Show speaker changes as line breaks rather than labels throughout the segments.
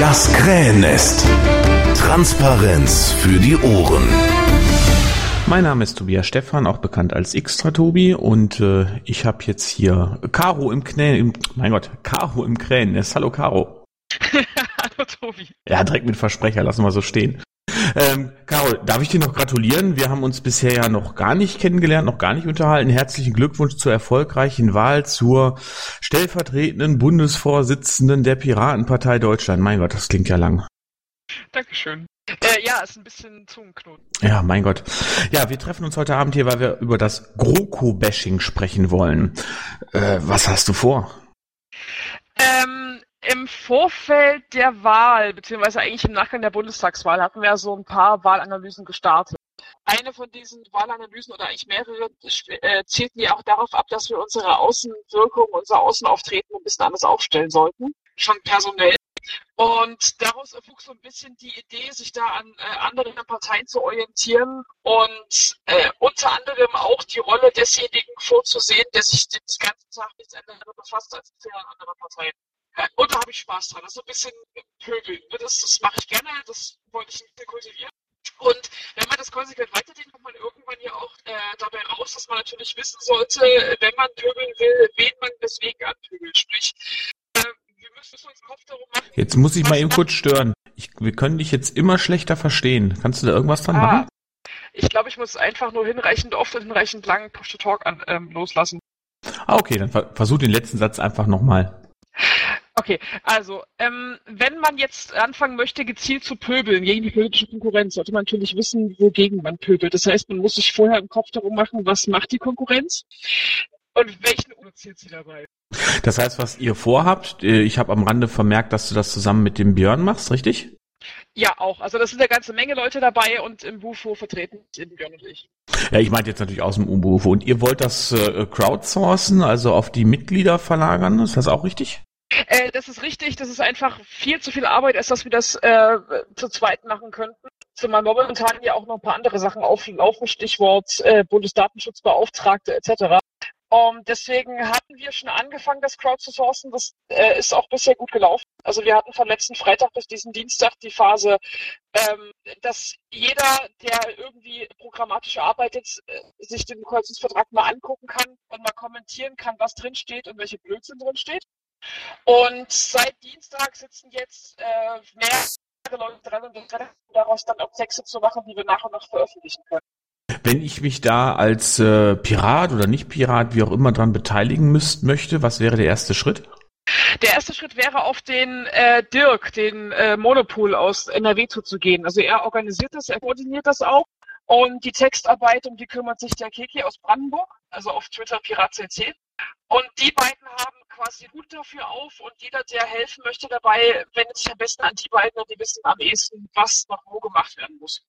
Das Krähennest. Transparenz für die Ohren.
Mein Name ist Tobias Stephan, auch bekannt als Xtra Tobi und äh, ich habe jetzt hier Caro im Knä, mein Gott, Caro im Krähennest. Hallo Caro.
Hallo Tobi.
Ja, direkt mit Versprecher, lassen wir so stehen. Ähm, Carol, darf ich dir noch gratulieren? Wir haben uns bisher ja noch gar nicht kennengelernt, noch gar nicht unterhalten. Herzlichen Glückwunsch zur erfolgreichen Wahl zur stellvertretenden Bundesvorsitzenden der Piratenpartei Deutschland. Mein Gott, das klingt ja lang.
Dankeschön. Äh, ja, ist ein bisschen Zungenknoten.
Ja, mein Gott. Ja, wir treffen uns heute Abend hier, weil wir über das GroKo-Bashing sprechen wollen. Äh, was hast du vor?
Im Vorfeld der Wahl, beziehungsweise eigentlich im Nachgang der Bundestagswahl, hatten wir so ein paar Wahlanalysen gestartet. Eine von diesen Wahlanalysen oder eigentlich mehrere äh, zielten ja auch darauf ab, dass wir unsere Außenwirkung, unser Außenauftreten ein bisschen anders aufstellen sollten. Schon personell. Und daraus erwuchs so ein bisschen die Idee, sich da an äh, anderen Parteien zu orientieren und äh, unter anderem auch die Rolle desjenigen vorzusehen, der sich den ganzen Tag nichts anderes befasst als mit anderen Parteien. Und da habe ich Spaß dran. Das ist so ein bisschen Pöbeln. Ne? Das, das mache ich gerne, das wollte ich nicht kultivieren. Und wenn man das konsequent weiterdenkt, kommt man irgendwann ja auch äh, dabei raus, dass man natürlich wissen sollte, wenn man pöbeln will, wen man deswegen anpöbelt. Sprich, äh, wir müssen uns Kopf darum machen.
Jetzt muss ich mal eben kurz stören. Ich, wir können dich jetzt immer schlechter verstehen. Kannst du da irgendwas dran ah, machen?
Ich glaube, ich muss einfach nur hinreichend oft und hinreichend lang Push-to-Talk ähm, loslassen.
Ah, okay, dann versuch den letzten Satz einfach nochmal.
Okay, also ähm, wenn man jetzt anfangen möchte, gezielt zu pöbeln gegen die politische Konkurrenz, sollte man natürlich wissen, wogegen man pöbelt. Das heißt, man muss sich vorher im Kopf darum machen, was macht die Konkurrenz und welchen produziert sie dabei.
Das heißt, was ihr vorhabt, äh, ich habe am Rande vermerkt, dass du das zusammen mit dem Björn machst, richtig?
Ja, auch. Also das sind eine ganze Menge Leute dabei und im Bufo vertreten sind Björn und ich.
Ja, ich meinte jetzt natürlich aus dem Bufo. Und ihr wollt das äh, crowdsourcen, also auf die Mitglieder verlagern, ist das auch richtig?
Äh, das ist richtig, das ist einfach viel zu viel Arbeit, als dass wir das äh, zu zweit machen könnten. Zumal momentan ja auch noch ein paar andere Sachen auflaufen, Stichwort äh, Bundesdatenschutzbeauftragte etc. Um, deswegen hatten wir schon angefangen, das Crowd zu sourcen. Das äh, ist auch bisher gut gelaufen. Also wir hatten von letzten Freitag bis diesen Dienstag die Phase, ähm, dass jeder, der irgendwie programmatisch arbeitet, äh, sich den Koalitionsvertrag mal angucken kann und mal kommentieren kann, was drin steht und welche Blödsinn drin steht. Und seit Dienstag sitzen jetzt äh, mehr Leute dran und daraus dann auch Texte zu machen, die wir nach und nach veröffentlichen können.
Wenn ich mich da als äh, Pirat oder nicht Pirat, wie auch immer, dran beteiligen müsst, möchte, was wäre der erste Schritt?
Der erste Schritt wäre auf den äh, Dirk, den äh, Monopol aus NRW zuzugehen. Also er organisiert das, er koordiniert das auch. Und die Textarbeit, um die kümmert sich der Keki aus Brandenburg, also auf Twitter PiratCC. Und die beiden haben quasi Hut dafür auf und jeder, der helfen möchte dabei, wendet sich am besten an die beiden und die wissen am ehesten, was noch wo gemacht werden muss.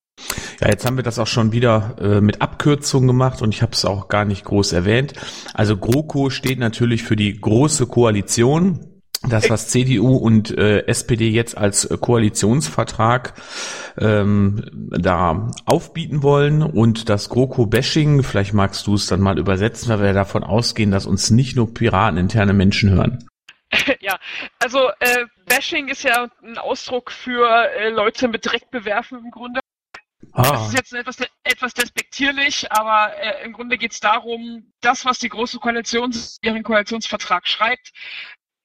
Ja, jetzt haben wir das auch schon wieder äh, mit Abkürzungen gemacht und ich habe es auch gar nicht groß erwähnt. Also GroKo steht natürlich für die große Koalition. Das, was CDU und äh, SPD jetzt als Koalitionsvertrag ähm, da aufbieten wollen und das GroKo-Bashing, vielleicht magst du es dann mal übersetzen, weil wir davon ausgehen, dass uns nicht nur Piraten interne Menschen hören.
Ja, also äh, Bashing ist ja ein Ausdruck für äh, Leute mit Dreck bewerfen im Grunde. Ah. Das ist jetzt etwas, etwas despektierlich, aber äh, im Grunde geht es darum, das, was die Große Koalition ihren Koalitionsvertrag schreibt,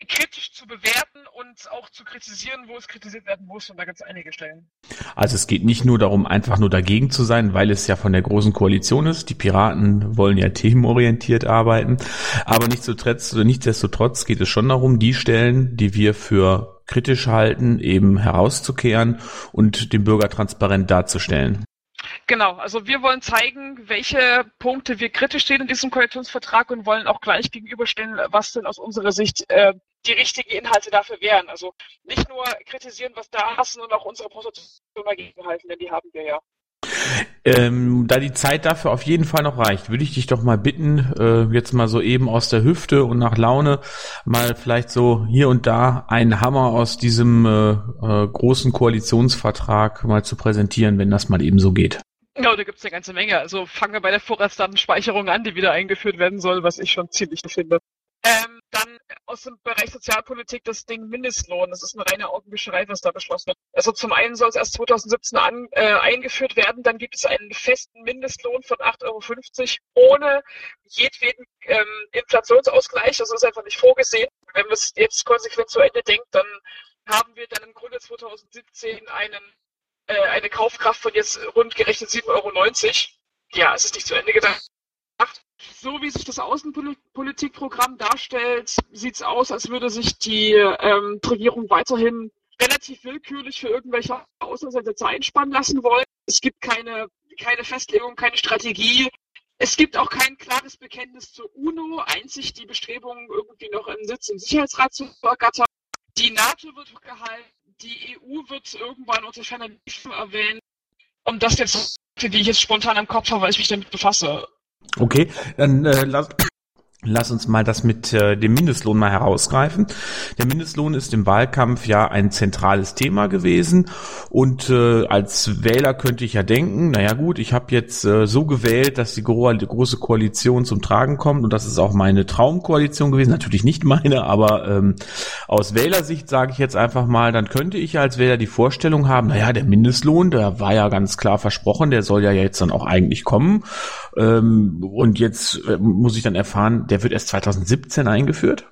kritisch zu bewerten und auch zu kritisieren, wo es kritisiert werden muss. Und da gibt es einige Stellen.
Also es geht nicht nur darum, einfach nur dagegen zu sein, weil es ja von der Großen Koalition ist. Die Piraten wollen ja themenorientiert arbeiten. Aber nichtsdestotrotz, nichtsdestotrotz geht es schon darum, die Stellen, die wir für kritisch halten, eben herauszukehren und dem Bürger transparent darzustellen.
Genau, also wir wollen zeigen, welche Punkte wir kritisch sehen in diesem Koalitionsvertrag und wollen auch gleich gegenüberstellen, was denn aus unserer Sicht äh, die richtigen Inhalte dafür wären. Also nicht nur kritisieren, was da ist, sondern auch unsere Position dagegen halten, denn die haben wir ja.
Ähm, da die Zeit dafür auf jeden Fall noch reicht, würde ich dich doch mal bitten, äh, jetzt mal so eben aus der Hüfte und nach Laune mal vielleicht so hier und da einen Hammer aus diesem äh, äh, großen Koalitionsvertrag mal zu präsentieren, wenn das mal eben so geht.
Ja, da gibt's eine ganze Menge. Also fangen wir bei der Vorratsdatenspeicherung an, die wieder eingeführt werden soll, was ich schon ziemlich finde. Ähm, dann aus dem Bereich Sozialpolitik das Ding Mindestlohn. Das ist eine reine Augenwischerei, was da beschlossen wird. Also zum einen soll es erst 2017 an, äh, eingeführt werden, dann gibt es einen festen Mindestlohn von 8,50 Euro ohne jedweden ähm, Inflationsausgleich. Das ist einfach nicht vorgesehen. Wenn man es jetzt konsequent zu Ende denkt, dann haben wir dann im Grunde 2017 einen, äh, eine Kaufkraft von jetzt rund gerechnet 7,90 Euro. Ja, es ist nicht zu Ende gedacht so wie sich das Außenpolitikprogramm darstellt, sieht es aus, als würde sich die ähm, Regierung weiterhin relativ willkürlich für irgendwelche Auslandseinsätze einspannen lassen wollen. Es gibt keine, keine Festlegung, keine Strategie. Es gibt auch kein klares Bekenntnis zur UNO, einzig die Bestrebungen, irgendwie noch einen Sitz im Sicherheitsrat zu ergattern. Die NATO wird gehalten, die EU wird irgendwann unter ferner erwähnt. Und das jetzt, die ich jetzt spontan im Kopf habe, weil ich mich damit befasse.
Okay, dann äh, lass, Lass uns mal das mit äh, dem Mindestlohn mal herausgreifen. Der Mindestlohn ist im Wahlkampf ja ein zentrales Thema gewesen und äh, als Wähler könnte ich ja denken, naja gut, ich habe jetzt äh, so gewählt, dass die, gro die, große Koalition zum Tragen kommt und das ist auch meine Traumkoalition gewesen, natürlich nicht meine, aber ähm, aus Wählersicht sage ich jetzt einfach mal, dann könnte ich als Wähler die Vorstellung haben, naja, der Mindestlohn, der war ja ganz klar versprochen, der soll ja jetzt dann auch eigentlich kommen ähm, und jetzt äh, muss ich dann erfahren, der wird erst 2017 eingeführt?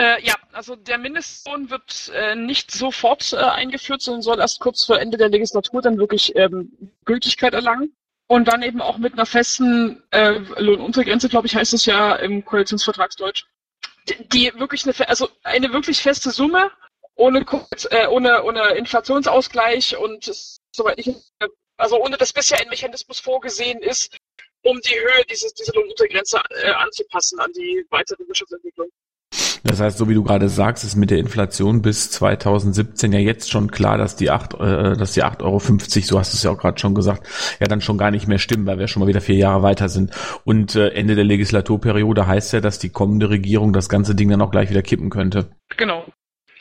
Äh, ja, also der Mindestlohn wird äh, nicht sofort äh, eingeführt, sondern soll erst kurz vor Ende der Legislatur dann wirklich ähm, Gültigkeit erlangen. Und dann eben auch mit einer festen äh, Lohnuntergrenze, glaube ich, heißt es ja im Koalitionsvertragsdeutsch, die, wirklich eine, also eine wirklich feste Summe ohne, äh, ohne, ohne Inflationsausgleich und soweit ich, also ohne dass bisher ein Mechanismus vorgesehen ist, um die Höhe dieses, dieser Lohnuntergrenze äh, anzupassen an die weitere Wirtschaftsentwicklung.
Das heißt, so wie du gerade sagst, ist mit der Inflation bis 2017 ja jetzt schon klar, dass die 8, äh, dass die 8,50 Euro, so hast du es ja auch gerade schon gesagt, ja dann schon gar nicht mehr stimmen, weil wir schon mal wieder vier Jahre weiter sind. Und äh, Ende der Legislaturperiode heißt ja, dass die kommende Regierung das ganze Ding dann auch gleich wieder kippen könnte.
Genau.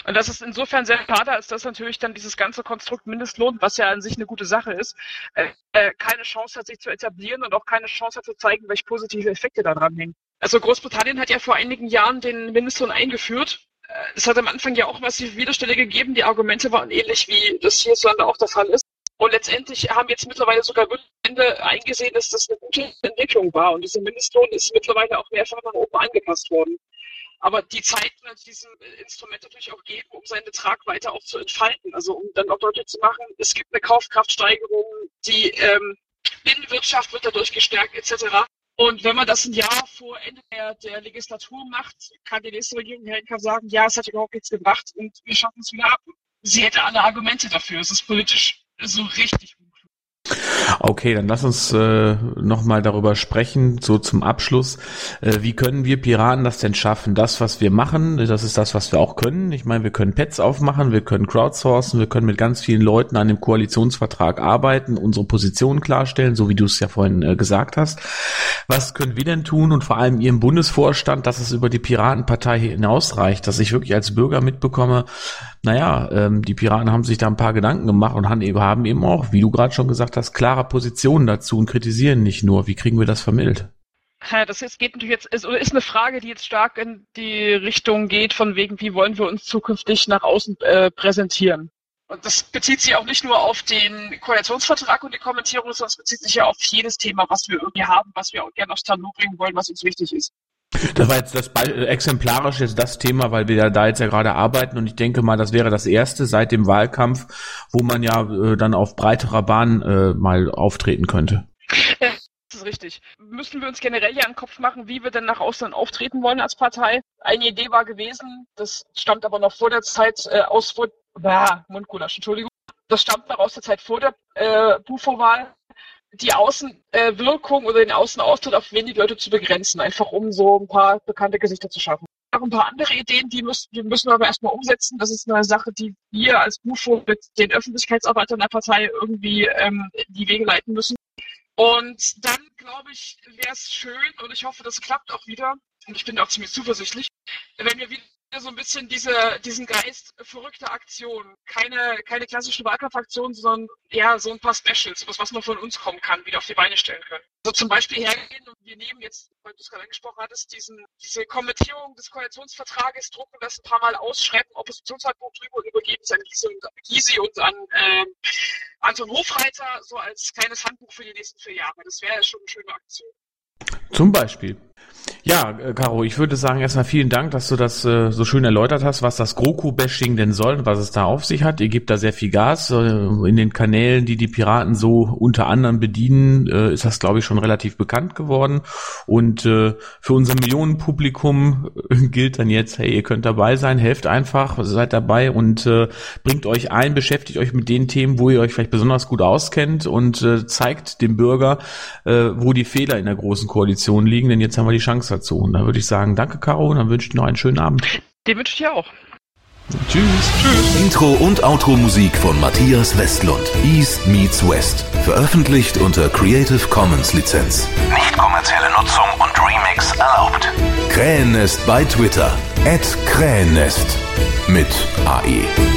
Und das ist insofern sehr schade, als dass natürlich dann dieses ganze Konstrukt Mindestlohn, was ja an sich eine gute Sache ist, äh, äh, keine Chance hat, sich zu etablieren und auch keine Chance hat zu zeigen, welche positive Effekte daran hängen. Also Großbritannien hat ja vor einigen Jahren den Mindestlohn eingeführt. Äh, es hat am Anfang ja auch massive Widerstände gegeben. Die Argumente waren ähnlich, wie das hierzulande auch der Fall ist. Und letztendlich haben jetzt mittlerweile sogar Bundesländer eingesehen, dass das eine gute Entwicklung war. Und dieser Mindestlohn ist mittlerweile auch mehrfach nach oben angepasst worden. Aber die Zeit wird diesem Instrument natürlich auch geben, um seinen Betrag weiter auch zu entfalten. Also um dann auch deutlich zu machen, es gibt eine Kaufkraftsteigerung, die ähm, Binnenwirtschaft wird dadurch gestärkt etc. Und wenn man das ein Jahr vor Ende der, der Legislatur macht, kann die nächste Regierung kann sagen, ja, es hat überhaupt nichts gebracht und wir schaffen es wieder ab. Sie hätte alle Argumente dafür. Es ist politisch so richtig
Okay, dann lass uns äh, nochmal darüber sprechen, so zum Abschluss. Äh, wie können wir Piraten das denn schaffen? Das, was wir machen, das ist das, was wir auch können. Ich meine, wir können Pets aufmachen, wir können crowdsourcen, wir können mit ganz vielen Leuten an dem Koalitionsvertrag arbeiten, unsere Position klarstellen, so wie du es ja vorhin äh, gesagt hast. Was können wir denn tun und vor allem ihr im Bundesvorstand, dass es über die Piratenpartei hinausreicht, dass ich wirklich als Bürger mitbekomme, naja, ähm, die Piraten haben sich da ein paar Gedanken gemacht und haben eben auch, wie du gerade schon gesagt hast, klare Positionen dazu und kritisieren nicht nur. Wie kriegen wir das vermittelt?
Das jetzt geht natürlich jetzt, ist, ist eine Frage, die jetzt stark in die Richtung geht, von wegen, wie wollen wir uns zukünftig nach außen äh, präsentieren. Und das bezieht sich auch nicht nur auf den Koalitionsvertrag und die Kommentierung, sondern es bezieht sich ja auf jedes Thema, was wir irgendwie haben, was wir auch gerne aufs Tableau bringen wollen, was uns wichtig ist.
Das war jetzt das äh, exemplarisch jetzt das Thema, weil wir da jetzt ja gerade arbeiten und ich denke mal, das wäre das erste seit dem Wahlkampf, wo man ja äh, dann auf breiterer Bahn äh, mal auftreten könnte.
Ja, das ist richtig. Müssen wir uns generell ja einen Kopf machen, wie wir denn nach außen auftreten wollen als Partei. Eine Idee war gewesen, das stammt aber noch vor der Zeit äh, aus vor bah, Mundgulasch, Entschuldigung. Das stammt noch aus der Zeit vor der äh, Bufo-Wahl, die Außenwirkung oder den Außenauftritt auf wenige Leute zu begrenzen, einfach um so ein paar bekannte Gesichter zu schaffen. Auch ein paar andere Ideen, die müssen, die müssen wir aber erstmal umsetzen. Das ist eine Sache, die wir als Bufo mit den Öffentlichkeitsarbeitern der Partei irgendwie ähm, die Wege leiten müssen. Und dann, glaube ich, wäre es schön und ich hoffe, das klappt auch wieder, und ich bin auch ziemlich zuversichtlich, wenn wir wieder so ein bisschen diese, diesen Geist verrückter Aktionen. Keine, keine klassischen Wahlkampfaktionen, sondern ja, so ein paar Specials, was, was noch von uns kommen kann, wieder auf die Beine stellen können. So zum Beispiel hergehen und wir nehmen jetzt, weil du es gerade angesprochen hattest, diesen, diese Kommentierung des Koalitionsvertrages, drucken das ein paar Mal aus, schreiben Oppositionshandbuch drüber und übergeben es an Gysi und, an ähm, Anton Hofreiter, so als kleines Handbuch für die nächsten vier Jahre. Das wäre schon eine schöne Aktion.
Zum Beispiel. Ja, äh, Caro, ich würde sagen erstmal vielen Dank, dass du das äh, so schön erläutert hast, was das GroKo-Bashing denn soll und was es da auf sich hat. Ihr gebt da sehr viel Gas. Äh, in den Kanälen, die die Piraten so unter anderem bedienen, äh, ist das, glaube ich, schon relativ bekannt geworden. Und äh, für unser Millionenpublikum äh, gilt dann jetzt, hey, ihr könnt dabei sein, helft einfach, seid dabei und äh, bringt euch ein, beschäftigt euch mit den Themen, wo ihr euch vielleicht besonders gut auskennt und äh, zeigt dem Bürger, äh, wo die Fehler in der großen Koalition liegen, denn jetzt haben wir die Chance dazu. Und da würde ich sagen, danke Caro und dann wünsche ich dir noch einen schönen Abend.
Den wünsche ich dir auch.
Tschüss. Tschüss.
Intro und Outro Musik von Matthias Westlund. East meets West. Veröffentlicht unter Creative Commons Lizenz.
Nicht kommerzielle Nutzung und Remix erlaubt.
Krähennest bei Twitter. At Krähennest. Mit AE.